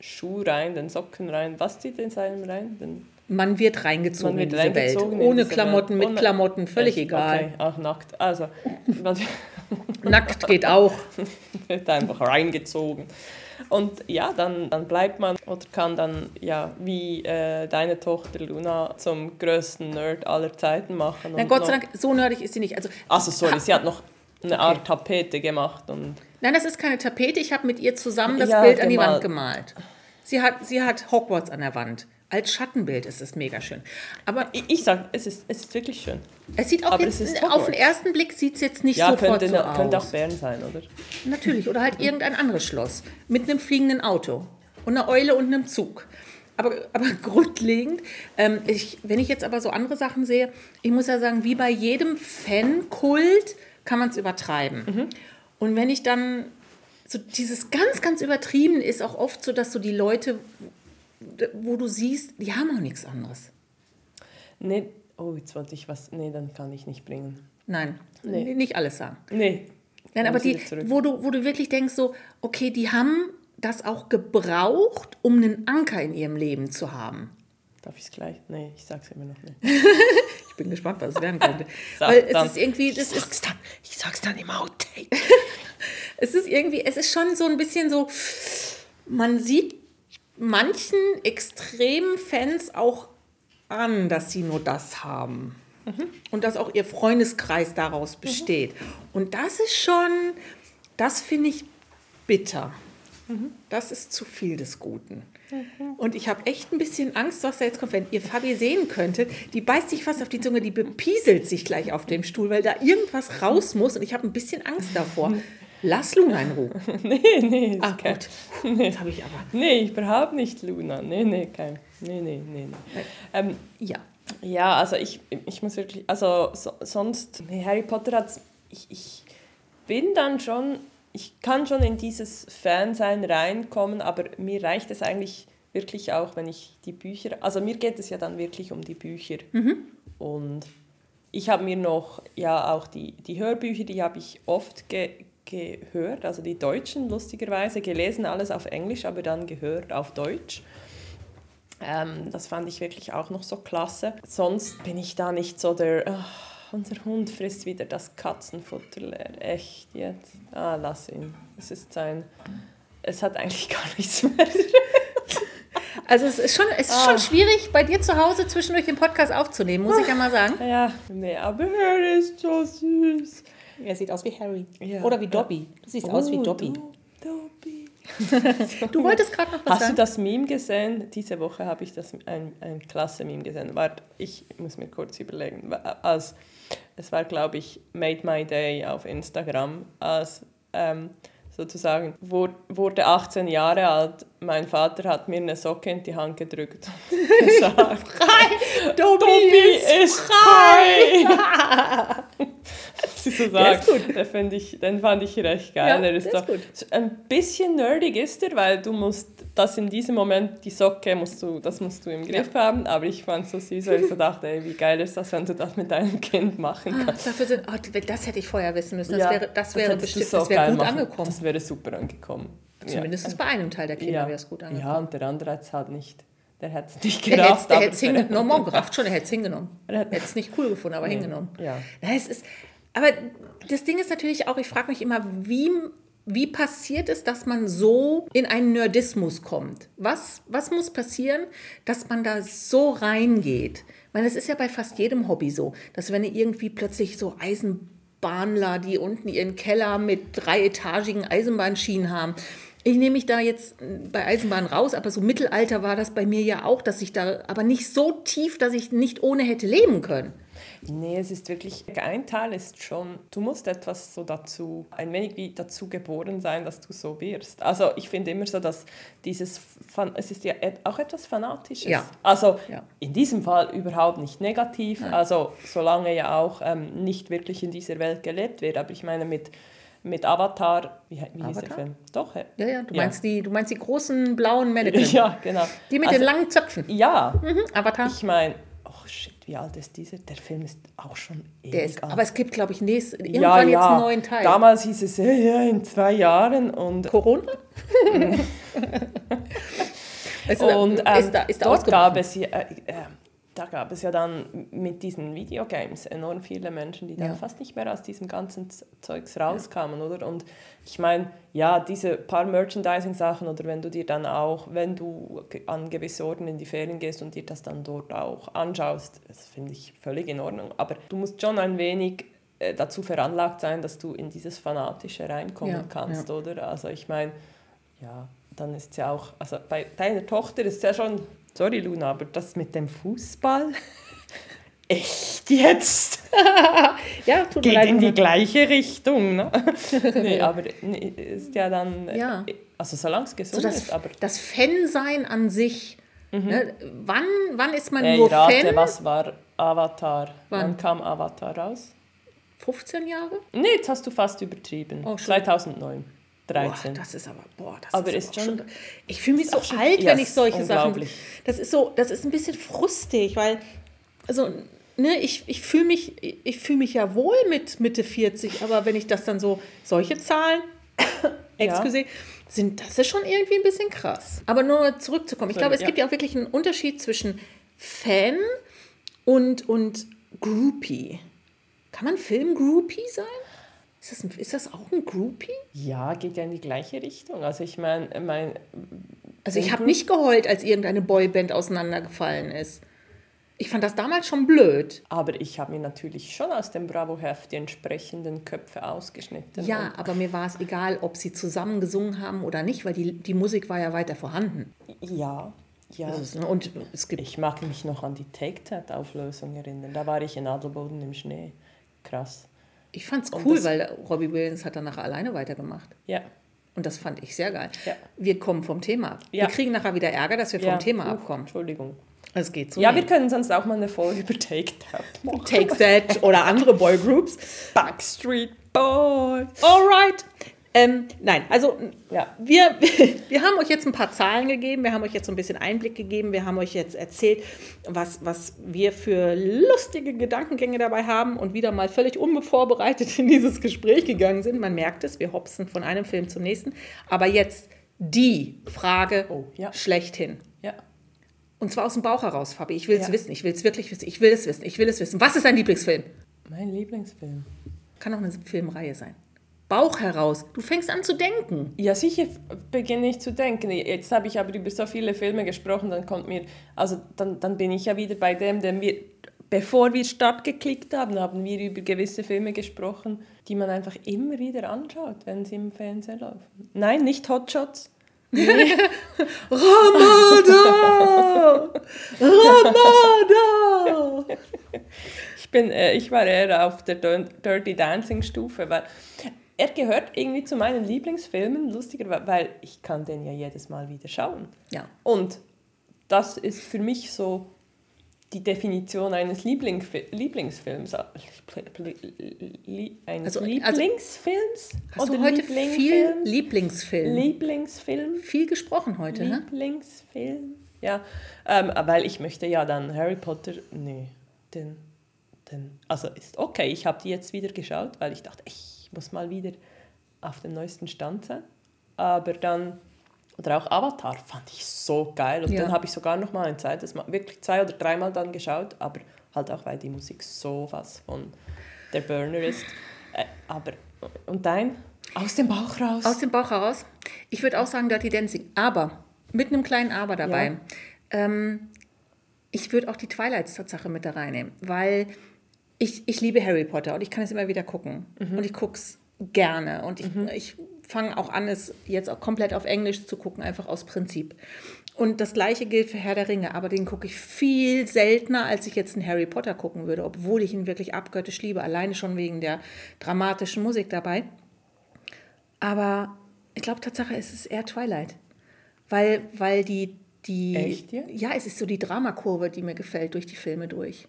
Schuh rein, den Socken rein. Was zieht in seinem rein? Den Man wird reingezogen Man wird in diese reingezogen Welt. in Ohne diese Klamotten, Welt. mit Klamotten, völlig Echt? egal. Okay, auch nackt. Also, Nackt geht auch. wird einfach reingezogen. Und ja, dann, dann bleibt man oder kann dann, ja, wie äh, deine Tochter Luna zum größten Nerd aller Zeiten machen. Na Gott sei Dank, so nerdig ist sie nicht. Also, Also sorry, sie hat noch eine Art Tapete gemacht und nein, das ist keine Tapete. Ich habe mit ihr zusammen das Ja, Bild an die gemalt. Wand gemalt. Sie hat, sie hat Hogwarts an der Wand. Als Schattenbild ist es mega schön. Aber ich, ich sag, es ist, es ist wirklich schön. es sieht auch Aber jetzt, auf den ersten Blick sieht es jetzt nicht Ja, sofort könnte, so aus. könnte auch Bern sein, oder? Natürlich, oder halt irgendein anderes Schloss mit einem fliegenden Auto und einer Eule und einem Zug. Aber, aber grundlegend, ähm, ich, wenn ich jetzt aber so andere Sachen sehe, ich muss ja sagen, wie bei jedem Fankult kann man es übertreiben. Und wenn ich dann, so dieses ganz, ganz übertrieben ist auch oft so, dass so die Leute, wo du siehst, die haben auch nichts anderes. Nee, oh, jetzt wollte ich was, nee, dann kann ich nicht bringen. Nein, Nee. nicht alles sagen. Nee. Nein, aber die, wo du, wo du wirklich denkst, so, okay, die haben das auch gebraucht, um einen Anker in ihrem Leben zu haben. Darf ich es gleich? Nee, ich sag's immer noch nicht. Ich bin gespannt, was es werden könnte. Sag Weil es dann. ist irgendwie, das ist, dann, ich sag's dann im Outtake. es ist irgendwie, es ist schon so ein bisschen so, man sieht manchen extremen Fans auch an, dass sie nur das haben. Und dass auch ihr Freundeskreis daraus besteht. Und das ist schon, das finde ich bitter. Das ist zu viel des Guten. Und ich habe echt ein bisschen Angst, was da jetzt kommt. Wenn ihr Fabi sehen könntet, die beißt sich fast auf die Zunge, die bepieselt sich gleich auf dem Stuhl, weil da irgendwas raus muss. Und ich habe ein bisschen Angst davor. Lass Luna in Ruhe. nee, nee. Ah, kein- gut. Jetzt habe ich aber. Nee, überhaupt nicht, Luna. Nee, nee, kein. Nee, nee, nee. nee. Ähm, Ja. ja, also ich, ich muss wirklich, also so, sonst, nee, Harry Potter hat, ich, ich bin dann schon, ich kann schon in dieses Fansein reinkommen, aber mir reicht es eigentlich wirklich auch, wenn ich die Bücher, also mir geht es ja dann wirklich um die Bücher. Und ich habe mir noch, ja auch die, die Hörbücher, die habe ich oft ge gehört, also die deutschen lustigerweise, gelesen alles auf Englisch, aber dann gehört auf Deutsch. Ähm, das fand ich wirklich auch noch so klasse. Sonst bin ich da nicht so der, "Ah, unser Hund frisst wieder das Katzenfutter leer. Echt jetzt? Ah, lass ihn. Es ist sein, es hat eigentlich gar nichts mehr. Also es ist schon, es ist schon schwierig, bei dir zu Hause zwischendurch den Podcast aufzunehmen, muss ich ja mal sagen. ja, nee, aber er ist so süß. Er sieht aus wie Harry. Ja. Oder wie Dobby. Du siehst aus wie Oh, Dobby. Du, Dobby. Du wolltest gerade noch was Hast du sagen? das Meme gesehen? Diese Woche habe ich das ein, ein klasse Meme gesehen. Warte, ich muss mir kurz überlegen. Als, es war, glaube ich, Made My Day auf Instagram, als ähm, sozusagen wur- wurde 18 Jahre alt. Mein Vater hat mir eine Socke in die Hand gedrückt und gesagt, Dobby ist frei! Sie so ist sagt, Den, find ich, den fand ich recht geil. Ja, er ist der ist gut. so ein bisschen nerdig ist er, weil du musst das in diesem Moment, die Socke, musst du, das musst du im Griff haben. Aber ich fand es so süß, weil ich so dachte, ey, wie geil ist das, wenn du das mit deinem Kind machen Ah, kannst. Dafür sind, oh, das hätte ich vorher wissen müssen. Das Ja, wäre, das wäre du bestimmt, so das wäre gut machen. angekommen. Das wäre super angekommen. Zumindest bei einem Teil der Kinder ja. wäre es gut Ja, angekommen. und der andere hat es halt nicht. Der hat es nicht Der gerafft. hätte aber es hingenommen. Oh, gerafft schon, er hätte es hingenommen. Er hätte es nicht cool gefunden, aber hingenommen. Ja. Na, es ist, aber das Ding ist natürlich auch, ich frage mich immer, wie, wie passiert es, dass man so in einen Nerdismus kommt? Was, was muss passieren, dass man da so reingeht? Meine, es ist ja bei fast jedem Hobby so, dass wenn ihr irgendwie plötzlich so Eisenbahnler, die unten ihren Keller mit dreietagigen Eisenbahnschienen haben, ich nehme mich da jetzt bei Eisenbahn raus, aber so Mittelalter war das bei mir ja auch, dass ich da, aber nicht so tief, dass ich nicht ohne hätte leben können. Nee, es ist wirklich, ein Teil ist schon, du musst etwas so dazu, ein wenig wie dazu geboren sein, dass du so wirst. Also ich finde immer so, dass dieses, es ist ja auch etwas Fanatisches. Ja. Also Ja. in diesem Fall überhaupt nicht negativ, also solange ja auch ähm, nicht wirklich in dieser Welt gelebt wird. Aber ich meine mit, mit Avatar, wie, wie hieß der Avatar? Film? Doch, hä? Ja, ja, du, Ja. Meinst, die, du meinst die großen blauen Mannequin. Ja, genau. Die mit also, den langen Zöpfen. Ja, Mhm, Avatar. ich meine, wie alt ist dieser? Der Film ist auch schon ewig ist, alt. aber es gibt, glaube ich, nächst, irgendwann jetzt einen neuen Teil. Damals hieß es, ja, ja, in zwei Jahren und, Corona? ist, und ähm, ist da, ist da dort gab es, ja, äh, äh, da gab es ja dann mit diesen Videogames enorm viele Menschen, die dann Ja. fast nicht mehr aus diesem ganzen Zeugs rauskamen, oder? Und ich meine, ja, diese paar Merchandising-Sachen oder wenn du dir dann auch, wenn du an gewisse Orten in die Ferien gehst und dir das dann dort auch anschaust, das finde ich völlig in Ordnung. Aber du musst schon ein wenig äh, dazu veranlagt sein, dass du in dieses Fanatische reinkommen Ja, kannst, ja. oder? Also ich meine, ja, dann ist ja auch, also bei deiner Tochter ist ja schon, Sorry, Luna, aber das mit dem Fußball? Echt jetzt? ja, tut Geht leid, in die gleiche Richtung. Ne? nee, aber ist ja dann. Ja. Also, solange es gesund so das, ist. Aber das Fansein an sich. Mhm. Ne? Wann, wann ist man hey, nur rate, Fan? Was war Avatar? Wann? wann kam Avatar raus? 15 Jahre? Nee, jetzt hast du fast übertrieben. Oh, 2009. 13. Boah, das ist aber, boah, das aber ist, ist schon, schon, Ich fühle mich so schon, alt, yes, wenn ich solche Sachen. Das ist so, das ist ein bisschen frustig, weil, also, ne, ich, ich fühle mich, ich fühle mich ja wohl mit Mitte 40, aber wenn ich das dann so, solche Zahlen, excuse, ja. sind, das ist schon irgendwie ein bisschen krass. Aber nur zurückzukommen. Ich glaube, es ja. gibt ja auch wirklich einen Unterschied zwischen Fan und, und Groupie. Kann man Film-Groupie sein? Ist das, ein, ist das auch ein Groupie? Ja, geht ja in die gleiche Richtung. Also ich meine, mein, Also ich habe nicht geheult, als irgendeine Boyband auseinandergefallen ist. Ich fand das damals schon blöd. aber ich habe mir natürlich schon aus dem Bravo-Heft die entsprechenden Köpfe ausgeschnitten. Ja, aber mir war es egal, ob sie zusammen gesungen haben oder nicht, weil die, die Musik war ja weiter vorhanden. Ja, ja. Also, ne, und es gibt Ich mag mich noch an die Take-That-Auflösung erinnern. Da war ich in Adelboden im Schnee. Krass. Ich fand's cool, das- weil Robbie Williams hat danach alleine weitergemacht. Ja. Und das fand ich sehr geil. Ja. Wir kommen vom Thema ab. Ja. Wir kriegen nachher wieder Ärger, dass wir ja. vom Thema Uh, abkommen. Entschuldigung. Es geht so. Ja, nicht. wir können sonst auch mal eine Folge über Take-That machen. Take That oder andere Boygroups. Backstreet Boys. Alright. Ähm, nein, also Ja. wir, wir haben euch jetzt ein paar Zahlen gegeben, wir haben euch jetzt so ein bisschen Einblick gegeben, wir haben euch jetzt erzählt, was, was wir für lustige Gedankengänge dabei haben und wieder mal völlig unvorbereitet in dieses Gespräch gegangen sind. Man merkt es, wir hopsen von einem Film zum nächsten. Aber jetzt die Frage Oh, ja. schlechthin. Ja. Und zwar aus dem Bauch heraus, Fabi. Ich will es Ja. wissen, ich will es wirklich wissen, ich will es wissen, ich will es wissen. Was ist dein Lieblingsfilm? Mein Lieblingsfilm. Kann auch eine Filmreihe sein. Bauch heraus. Du fängst an zu denken. Ja, sicher beginne ich zu denken. Jetzt habe ich aber über so viele Filme gesprochen, dann kommt mir, also dann, dann bin ich ja wieder bei dem, den wir, bevor wir Start geklickt haben, haben wir über gewisse Filme gesprochen, die man einfach immer wieder anschaut, wenn sie im Fernsehen laufen. Nein, nicht Hotshots. Ramada! Ramada! Ich, bin, äh, ich war eher auf der Dir- Dirty Dancing Stufe, weil er gehört irgendwie zu meinen Lieblingsfilmen, lustiger, weil ich kann den ja jedes Mal wieder schauen. Ja. Und das ist für mich so die Definition eines Lieblingsfi Lieblingsfilms. Li- Eines Also- also- Lieblingsfilms? Hast Oder du heute viel Lieblingsfilms? Lieblingsfilm? Lieblingsfilm? viel gesprochen heute, ne? Lieblingsfilm? Ja, ähm, weil ich möchte ja dann Harry Potter, nee, den, den, also ist okay, ich habe die jetzt wieder geschaut, weil ich dachte, ich muss mal wieder auf dem neuesten Stand sein. Aber dann, oder auch Avatar fand ich so geil und Ja. dann habe ich sogar noch mal ein zweites Mal, wirklich zwei oder dreimal dann geschaut, aber halt auch, weil die Musik sowas von der Burner ist. Äh, aber, und dein? Aus dem Bauch raus. Aus dem Bauch heraus. Ich würde auch sagen Dirty Dancing, aber mit einem kleinen Aber dabei. Ja. Ähm, ich würde auch die Twilights-Tatsache mit da reinnehmen, weil ich, ich liebe Harry Potter und ich kann es immer wieder gucken. Mhm. Und ich gucke es gerne. Und ich, ich fange auch an, es jetzt auch komplett auf Englisch zu gucken, einfach aus Prinzip. Und das gleiche gilt für Herr der Ringe, aber den gucke ich viel seltener, als ich jetzt einen Harry Potter gucken würde, obwohl ich ihn wirklich abgöttisch liebe, alleine schon wegen der dramatischen Musik dabei. Aber ich glaube, Tatsache ist es eher Twilight. Weil, weil die, die. Echt, ja? Ja, es ist so die Dramakurve, die mir gefällt durch die Filme durch.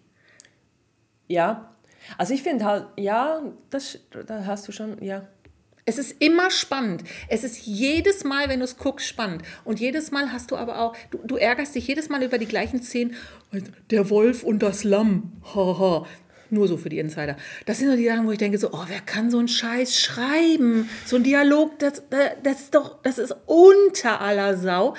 Ja, also ich finde halt, ja, das, da hast du schon, ja. Es ist immer spannend. Es ist jedes Mal, wenn du es guckst, spannend. Und jedes Mal hast du aber auch, du, du ärgerst dich jedes Mal über die gleichen Szenen. Der Wolf und das Lamm. Haha. Nur so für die Insider. Das sind so die Sachen, wo ich denke so, oh, wer kann so einen Scheiß schreiben? So ein Dialog, das, das ist doch, das ist unter aller Sau.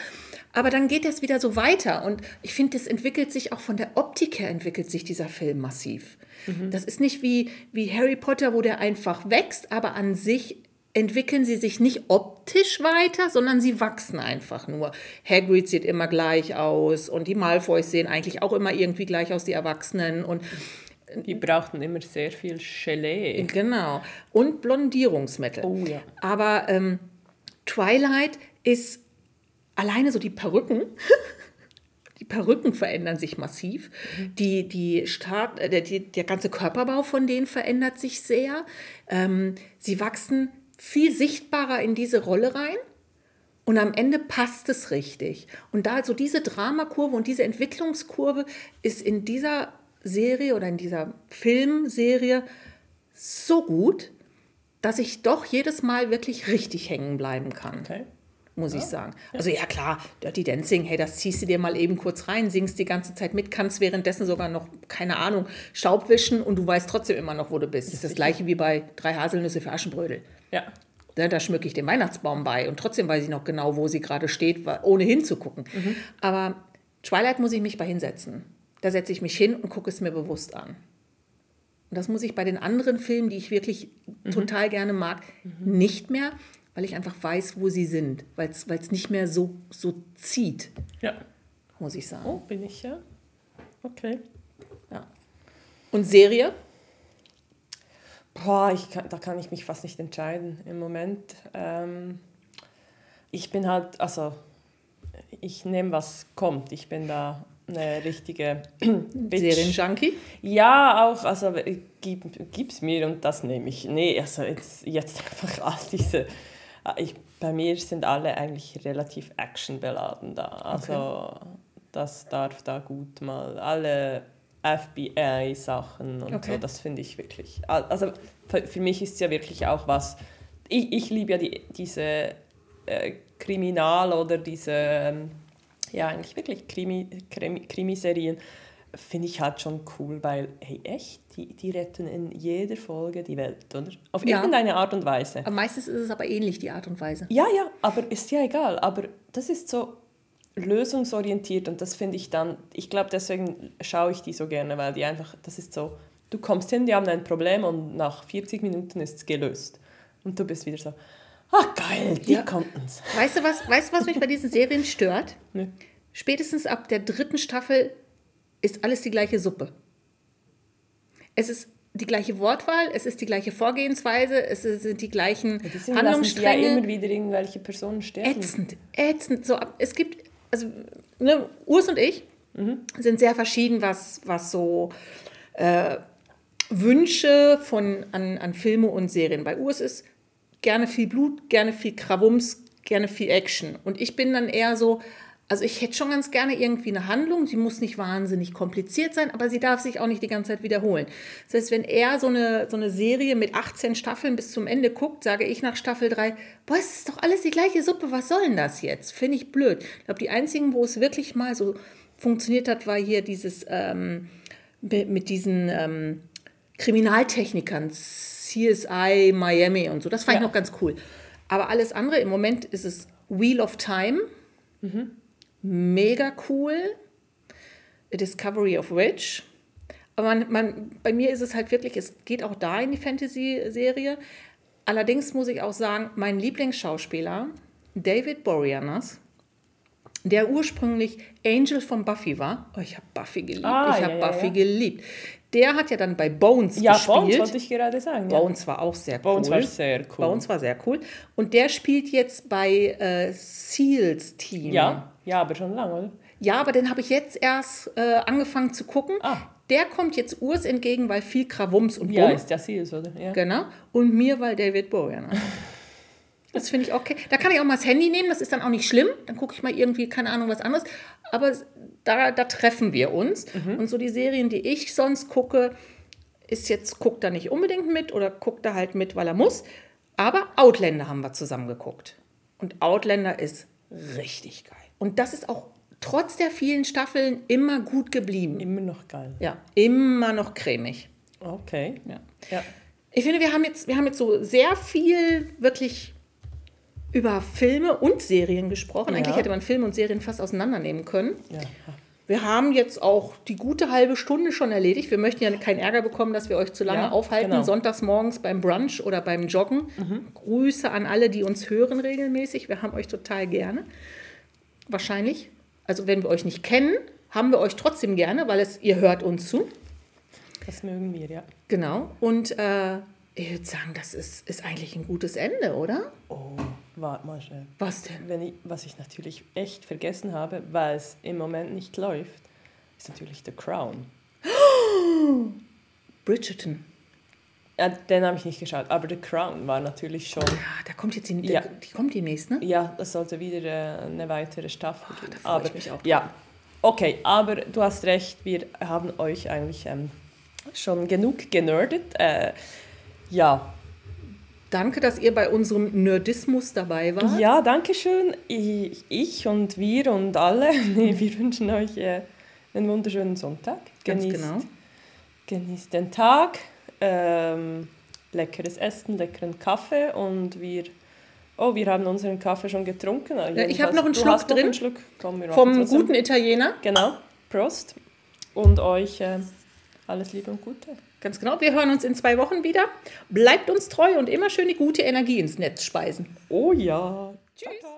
Aber dann geht das wieder so weiter. Und ich finde, das entwickelt sich auch von der Optik her, entwickelt sich dieser Film massiv. Das ist nicht wie, wie Harry Potter, wo der einfach wächst, aber an sich entwickeln sie sich nicht optisch weiter, sondern sie wachsen einfach nur. Hagrid sieht immer gleich aus und die Malfoys sehen eigentlich auch immer irgendwie gleich aus, die Erwachsenen. Und Die brauchten immer sehr viel Gelee. Genau. Und Blondierungsmittel. Oh ja. Aber ähm, Twilight ist alleine so die Perücken. Die Perücken verändern sich massiv. Die, die Start, äh, der, die, der ganze Körperbau von denen verändert sich sehr. Ähm, sie wachsen viel sichtbarer in diese Rolle rein. Und am Ende passt es richtig. Und da so diese Dramakurve und diese Entwicklungskurve ist in dieser Serie oder in dieser Filmserie so gut, dass ich doch jedes Mal wirklich richtig hängen bleiben kann, Okay. Muss ich sagen. Also ja klar, Dirty Dancing, hey, das ziehst du dir mal eben kurz rein, singst die ganze Zeit mit, kannst währenddessen sogar noch, keine Ahnung, Staub wischen und du weißt trotzdem immer noch, wo du bist. Das ist das gleiche wie bei drei Haselnüsse für Aschenbrödel. Ja. Ne, da schmücke ich den Weihnachtsbaum bei und trotzdem weiß ich noch genau, wo sie gerade steht, ohne hinzugucken. Aber Twilight muss ich mich bei hinsetzen. Da setze ich mich hin und gucke es mir bewusst an. Und das muss ich bei den anderen Filmen, die ich wirklich total gerne mag, nicht mehr, weil ich einfach weiß, wo sie sind, weil es nicht mehr so, so zieht, Ja. muss ich sagen. Oh, bin ich ja. Okay. Ja. Und Serie? Boah, ich kann, da kann ich mich fast nicht entscheiden im Moment. Ähm, ich bin halt, also ich nehme, was kommt. Ich bin da eine richtige. Serienjunkie? Ja, auch, also gib, gib's mir und das nehme ich. Nee, also jetzt, jetzt einfach all diese. Äh, Ich, bei mir sind alle eigentlich relativ actionbeladen da. Also das darf da gut mal alle FBI-Sachen und Okay. so, das finde ich wirklich. al- Also für, für mich ist es ja wirklich auch was. Ich, ich liebe ja die, diese äh, Kriminal- oder diese, ähm, ja eigentlich wirklich Krimi, Krimi, Krimiserien finde ich halt schon cool, weil, hey, echt, die, die retten in jeder Folge die Welt, oder? Auf Ja. irgendeine Art und Weise. Aber meistens ist es aber ähnlich, die Art und Weise. Ja, ja, aber ist ja egal. Aber das ist so lösungsorientiert und das finde ich dann, ich glaube, deswegen schaue ich die so gerne, weil die einfach, das ist so, du kommst hin, die haben ein Problem und nach 40 Minuten ist es gelöst. Und du bist wieder so, ah geil, die Ja. konnten's. Weißt du, was, weißt du, was mich bei diesen Serien stört? Ne? Spätestens ab der dritten Staffel ist alles die gleiche Suppe. Es ist die gleiche Wortwahl, es ist die gleiche Vorgehensweise, es sind die gleichen Deswegen sie ja Handlungsstränge. immer wieder irgendwelche Personen sterben. ätzend, ätzend. So, es gibt, also ne, Urs und ich Mhm. sind sehr verschieden, was, was so äh, Wünsche von, an, an Filme und Serien. Bei Urs ist gerne viel Blut, gerne viel Krawums, gerne viel Action. Und ich bin dann eher so, also ich hätte schon ganz gerne irgendwie eine Handlung, die muss nicht wahnsinnig kompliziert sein, aber sie darf sich auch nicht die ganze Zeit wiederholen. Das heißt, wenn er so eine, so eine Serie mit 18 Staffeln bis zum Ende guckt, sage ich nach Staffel 3, boah, es ist doch alles die gleiche Suppe, was soll denn das jetzt? Finde ich blöd. Ich glaube, die einzigen, wo es wirklich mal so funktioniert hat, war hier dieses ähm, mit diesen ähm, Kriminaltechnikern, CSI Miami und so. Das fand ich Ja. noch ganz cool. Aber alles andere, im Moment ist es Wheel of Time. Mega cool. A Discovery of Witch. Aber man, man, bei mir ist es halt wirklich, es geht auch da in die Fantasy-Serie. Allerdings muss ich auch sagen, mein Lieblingsschauspieler, David Boreanaz, der ursprünglich Angel von Buffy war. Oh, ich habe Buffy geliebt. Ah, ich habe ja, Buffy ja. geliebt. Der hat ja dann bei Bones Ja, gespielt. Bones wollte ich gerade sagen. Ja. Bones war auch sehr Bones cool. war sehr cool. Bones war sehr cool. Und der spielt jetzt bei äh, Seals Team. Ja, ja, aber schon lange, oder? Ja, aber den habe ich jetzt erst äh, angefangen zu gucken. Ah. Der kommt jetzt Urs entgegen, weil viel Krawums und Ja, Bumm. ist ja Seals, oder? Ja. Genau. Und mir, weil David Boreanaz. Das finde ich okay. Da kann ich auch mal das Handy nehmen, das ist dann auch nicht schlimm. Dann gucke ich mal irgendwie, keine Ahnung, was anderes. Aber da, da treffen wir uns. Und so die Serien, die ich sonst gucke, ist jetzt, guckt da nicht unbedingt mit oder guckt da halt mit, weil er muss. Aber Outlander haben wir zusammen geguckt. Und Outlander ist richtig geil. Und das ist auch trotz der vielen Staffeln immer gut geblieben. Immer noch geil. Ja, immer noch cremig. Okay. Ja. Ja. Ich finde, wir haben jetzt, wir haben jetzt so sehr viel wirklich über Filme und Serien gesprochen. Ja. Eigentlich hätte man Filme und Serien fast auseinandernehmen können. Ja. Wir haben jetzt auch die gute halbe Stunde schon erledigt. Wir möchten ja keinen Ärger bekommen, dass wir euch zu lange Ja, aufhalten. genau. Sonntags morgens beim Brunch oder beim Joggen. Grüße an alle, die uns hören regelmäßig. Wir haben euch total gerne. Wahrscheinlich. Also wenn wir euch nicht kennen, haben wir euch trotzdem gerne, weil es, ihr hört uns zu. Das mögen wir, ja. Genau. Und äh, ich würde sagen, das ist, ist eigentlich ein gutes Ende, oder? Oh, warte mal schnell. Was denn? Wenn ich, was ich natürlich echt vergessen habe, weil es im Moment nicht läuft, ist natürlich The Crown. Bridgerton. Ja, den habe ich nicht geschaut, aber The Crown war natürlich schon. Ja, da kommt jetzt die, Ja. die kommt demnächst, ne? Ja, es sollte wieder äh, eine weitere Staffel geben. freu ich aber, mich auch. Ja, okay, aber du hast recht, wir haben euch eigentlich ähm, schon genug generdet. Äh, ja. Danke, dass ihr bei unserem Nerdismus dabei wart. ja, danke schön. Ich, ich und wir und alle, nee, wir wünschen euch äh, einen wunderschönen Sonntag. Ganz Genießt, genau. genießt den Tag, ähm, leckeres Essen, leckeren Kaffee und wir... Oh, wir haben unseren Kaffee schon getrunken. ich habe noch einen Schluck drin. einen Schluck. Komm, Vom guten Italiener. Genau, Prost. Und euch äh, alles Liebe und Gute. Ganz genau. Wir hören uns in zwei Wochen wieder. Bleibt uns treu und immer schön die gute Energie ins Netz speisen. Oh ja. Tschüss.